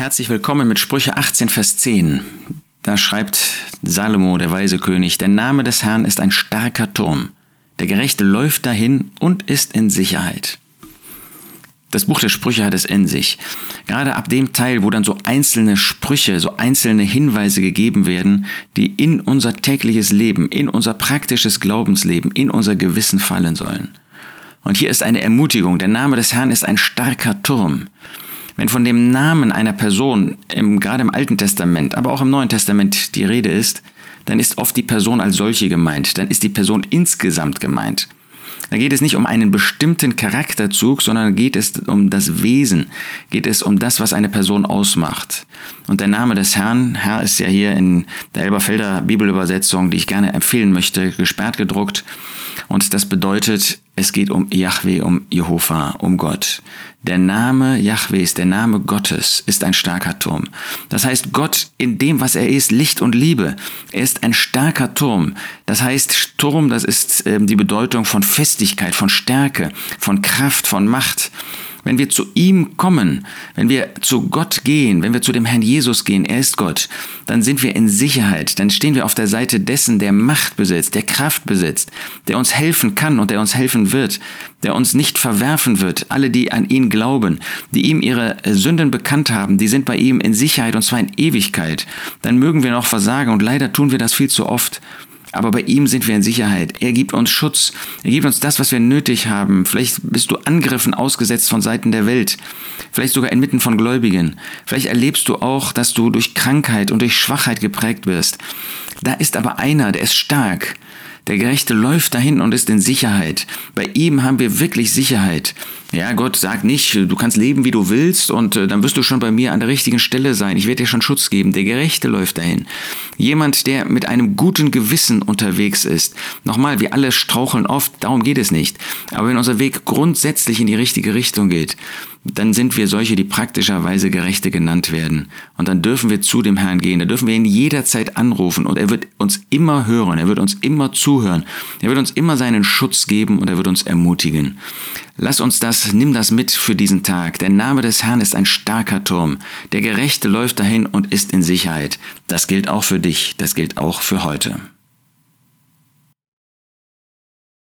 Herzlich willkommen mit Sprüche 18, Vers 10. Da schreibt Salomo, der weise König, der Name des Herrn ist ein starker Turm. Der Gerechte läuft dahin und ist in Sicherheit. Das Buch der Sprüche hat es in sich. Gerade ab dem Teil, wo dann so einzelne Sprüche, so einzelne Hinweise gegeben werden, die in unser tägliches Leben, in unser praktisches Glaubensleben, in unser Gewissen fallen sollen. Und hier ist eine Ermutigung. Der Name des Herrn ist ein starker Turm. Wenn von dem Namen einer Person, im, gerade im Alten Testament, aber auch im Neuen Testament die Rede ist, dann ist oft die Person als solche gemeint, dann ist die Person insgesamt gemeint. Da geht es nicht um einen bestimmten Charakterzug, sondern geht es um das Wesen, geht es um das, was eine Person ausmacht. Und der Name des Herrn, Herr ist ja hier in der Elberfelder Bibelübersetzung, die ich gerne empfehlen möchte, gesperrt gedruckt. Und das bedeutet, es geht um Yahweh, um Jehova, um Gott. Der Name Yahwehs, der Name Gottes ist ein starker Turm. Das heißt, Gott in dem, was er ist, Licht und Liebe, er ist ein starker Turm. Das heißt, Turm, das ist äh, die Bedeutung von Festigkeit, von Stärke, von Kraft, von Macht. Wenn wir zu ihm kommen, wenn wir zu Gott gehen, wenn wir zu dem Herrn Jesus gehen, er ist Gott, dann sind wir in Sicherheit, dann stehen wir auf der Seite dessen, der Macht besitzt, der Kraft besitzt, der uns helfen kann und der uns helfen wird, der uns nicht verwerfen wird. Alle, die an ihn glauben, die ihm ihre Sünden bekannt haben, die sind bei ihm in Sicherheit und zwar in Ewigkeit. Dann mögen wir noch versagen und leider tun wir das viel zu oft. Aber bei ihm sind wir in Sicherheit. Er gibt uns Schutz. Er gibt uns das, was wir nötig haben. Vielleicht bist du Angriffen ausgesetzt von Seiten der Welt. Vielleicht sogar inmitten von Gläubigen. Vielleicht erlebst du auch, dass du durch Krankheit und durch Schwachheit geprägt wirst. Da ist aber einer, der ist stark. Der Gerechte läuft dahin und ist in Sicherheit. Bei ihm haben wir wirklich Sicherheit. Ja, Gott sagt nicht, du kannst leben, wie du willst und äh, dann wirst du schon bei mir an der richtigen Stelle sein. Ich werde dir schon Schutz geben. Der Gerechte läuft dahin. Jemand, der mit einem guten Gewissen unterwegs ist. Nochmal, wir alle straucheln oft, darum geht es nicht. Aber wenn unser Weg grundsätzlich in die richtige Richtung geht, dann sind wir solche, die praktischerweise Gerechte genannt werden. Und dann dürfen wir zu dem Herrn gehen, da dürfen wir ihn jederzeit anrufen und er wird uns immer hören, er wird uns immer zuhören, er wird uns immer seinen Schutz geben und er wird uns ermutigen. Lass uns das, nimm das mit für diesen Tag. Der Name des Herrn ist ein starker Turm. Der Gerechte läuft dahin und ist in Sicherheit. Das gilt auch für dich, das gilt auch für heute.